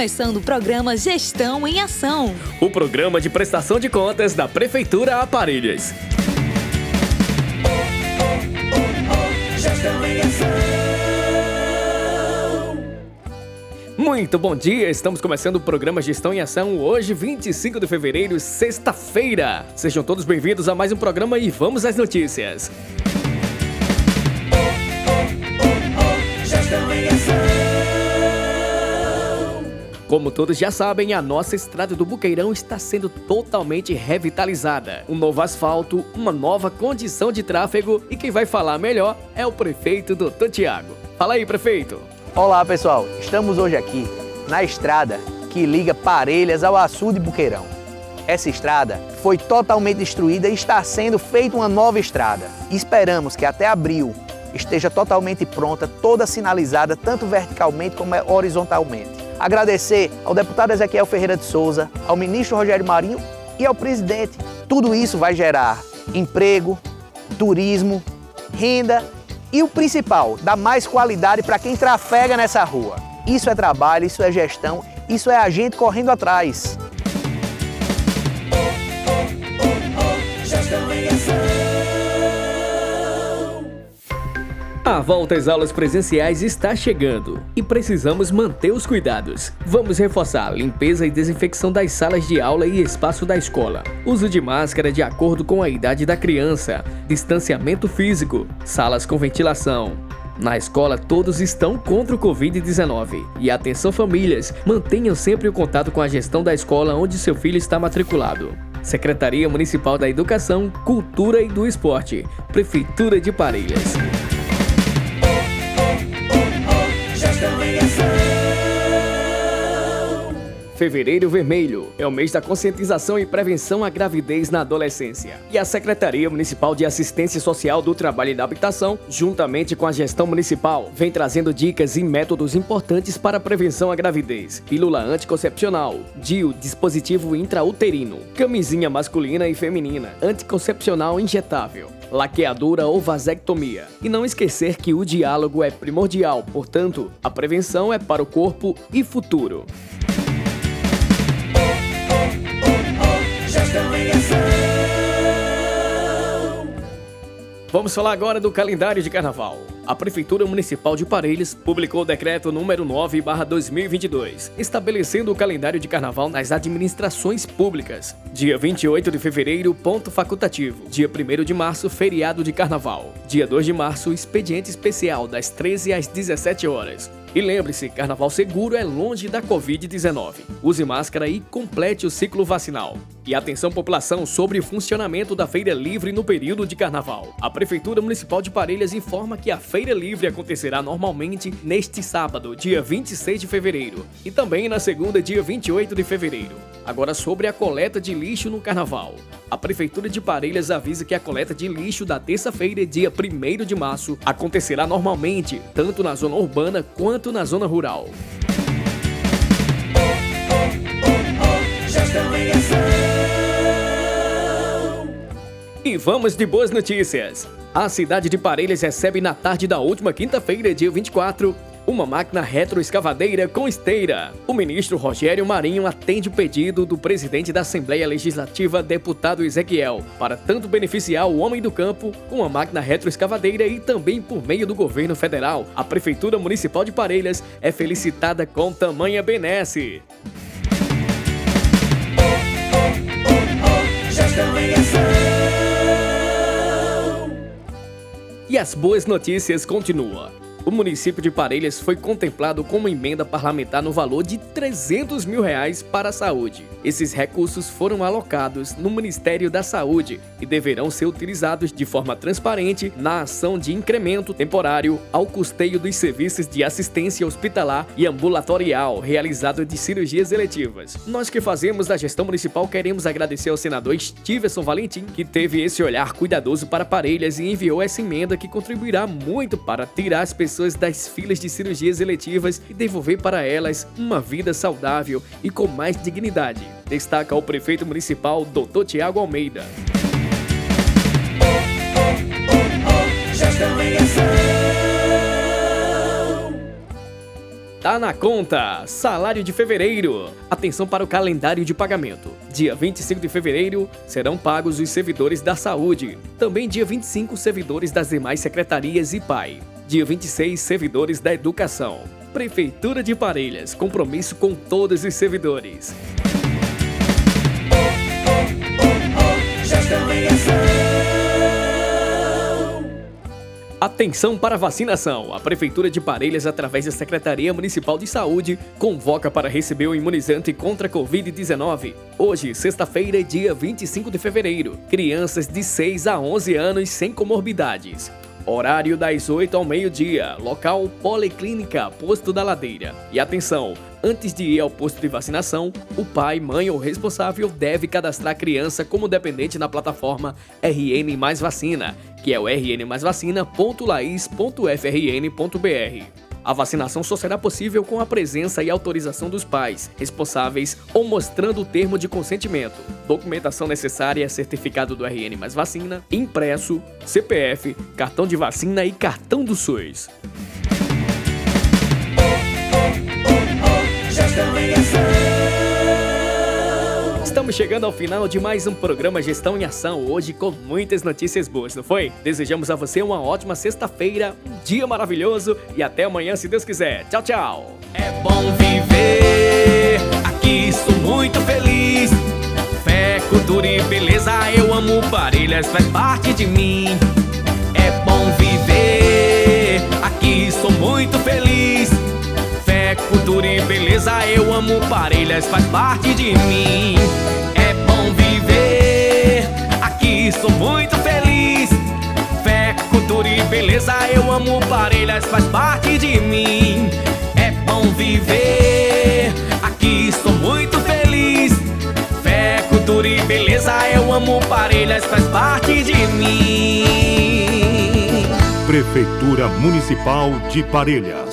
Começando o programa Gestão em Ação. O programa de prestação de contas da Prefeitura Aparelhas. Muito bom dia, estamos começando o programa Gestão em Ação hoje, 25 de fevereiro, sexta-feira. Sejam todos bem-vindos a mais um programa e vamos às notícias. Como todos já sabem, a nossa estrada do Buqueirão está sendo totalmente revitalizada. Um novo asfalto, uma nova condição de tráfego e quem vai falar melhor é o prefeito Dr. Tiago. Fala aí, prefeito. Olá, pessoal. Estamos hoje aqui na estrada que liga Parelhas ao açude Buqueirão. Essa estrada foi totalmente destruída e está sendo feita uma nova estrada. Esperamos que até abril esteja totalmente pronta, toda sinalizada, tanto verticalmente como horizontalmente. Agradecer ao deputado Ezequiel Ferreira de Souza, ao ministro Rogério Marinho e ao presidente. Tudo isso vai gerar emprego, turismo, renda e o principal, dar mais qualidade para quem trafega nessa rua. Isso é trabalho, isso é gestão, isso é a gente correndo atrás. A volta às aulas presenciais está chegando e precisamos manter os cuidados. Vamos reforçar a limpeza e desinfecção das salas de aula e espaço da escola. Uso de máscara de acordo com a idade da criança. Distanciamento físico. Salas com ventilação. Na escola, todos estão contra o Covid-19. E atenção, famílias, mantenham sempre o contato com a gestão da escola onde seu filho está matriculado. Secretaria Municipal da Educação, Cultura e do Esporte. Prefeitura de Parelhas. Fevereiro Vermelho é o mês da conscientização e prevenção à gravidez na adolescência. E a Secretaria Municipal de Assistência Social do Trabalho e da Habitação, juntamente com a gestão municipal, vem trazendo dicas e métodos importantes para a prevenção à gravidez. Pílula anticoncepcional, DIU, dispositivo intrauterino, camisinha masculina e feminina, anticoncepcional injetável, laqueadura ou vasectomia. E não esquecer que o diálogo é primordial, portanto, a prevenção é para o corpo e futuro. Vamos falar agora do calendário de carnaval. A Prefeitura Municipal de Parelhas publicou o decreto número 9/2022, estabelecendo o calendário de carnaval nas administrações públicas. Dia 28 de fevereiro, ponto facultativo. Dia 1 de março, feriado de carnaval. Dia 2 de março, expediente especial das 13 às 17 horas. E lembre-se, carnaval seguro é longe da Covid-19. Use máscara e complete o ciclo vacinal. E atenção população sobre o funcionamento da Feira Livre no período de carnaval. A Prefeitura Municipal de Parelhas informa que a Feira Livre acontecerá normalmente neste sábado, dia 26 de fevereiro, e também na segunda, dia 28 de fevereiro. Agora sobre a coleta de lixo no carnaval. A Prefeitura de Parelhas avisa que a coleta de lixo da terça-feira, dia 1 de março, acontecerá normalmente, tanto na zona urbana quanto na zona rural. E vamos de boas notícias. A cidade de Parelhas recebe na tarde da última quinta-feira, dia 24, uma máquina retroescavadeira com esteira. O ministro Rogério Marinho atende o pedido do presidente da Assembleia Legislativa, deputado Ezequiel, para tanto beneficiar o homem do campo com a máquina retroescavadeira e também por meio do governo federal. A Prefeitura Municipal de Parelhas é felicitada com tamanha benesse. E as boas notícias continuam. O município de Parelhas foi contemplado com uma emenda parlamentar no valor de 300 mil reais para a saúde. Esses recursos foram alocados no Ministério da Saúde e deverão ser utilizados de forma transparente na ação de incremento temporário ao custeio dos serviços de assistência hospitalar e ambulatorial realizado de cirurgias eletivas. Nós que fazemos da gestão municipal queremos agradecer ao senador Stevenson Valentim, que teve esse olhar cuidadoso para Parelhas e enviou essa emenda que contribuirá muito para tirar as pessoas das filas de cirurgias eletivas e devolver para elas uma vida saudável e com mais dignidade. Destaca o prefeito municipal, Dr. Tiago Almeida. Tá na conta! Salário de fevereiro. Atenção para o calendário de pagamento. Dia 25 de fevereiro serão pagos os servidores da saúde. Também dia 25, servidores das demais secretarias e PAI. Dia 26, servidores da educação. Prefeitura de Parelhas, compromisso com todos os servidores. Atenção para vacinação! A Prefeitura de Parelhas, através da Secretaria Municipal de Saúde, convoca para receber o imunizante contra a Covid-19. Hoje, sexta-feira, dia 25 de fevereiro. Crianças de 6 a 11 anos sem comorbidades. Horário das 8 ao meio-dia. Local Policlínica, Posto da Ladeira. E atenção! Antes de ir ao posto de vacinação, o pai, mãe ou responsável deve cadastrar a criança como dependente na plataforma RN Mais Vacina que é o rnmaisvacina.lais.frn.br. A vacinação só será possível com a presença e autorização dos pais, responsáveis ou mostrando o termo de consentimento. Documentação necessária é certificado do RN mais vacina, impresso, CPF, cartão de vacina e cartão do SUS. Estamos chegando ao final de mais um programa Gestão em Ação, hoje com muitas notícias boas, não foi? Desejamos a você uma ótima sexta-feira, um dia maravilhoso e até amanhã, se Deus quiser. Tchau, tchau! É bom viver, aqui sou muito feliz. Fé, cultura e beleza, eu amo Parelhas, faz parte de mim. Cultura e beleza, eu amo Parelhas, faz parte de mim. É bom viver, aqui sou muito feliz. Fé, cultura e beleza, eu amo Parelhas, faz parte de mim. É bom viver, aqui sou muito feliz. Fé, cultura e beleza, eu amo Parelhas, faz parte de mim. Prefeitura Municipal de Parelhas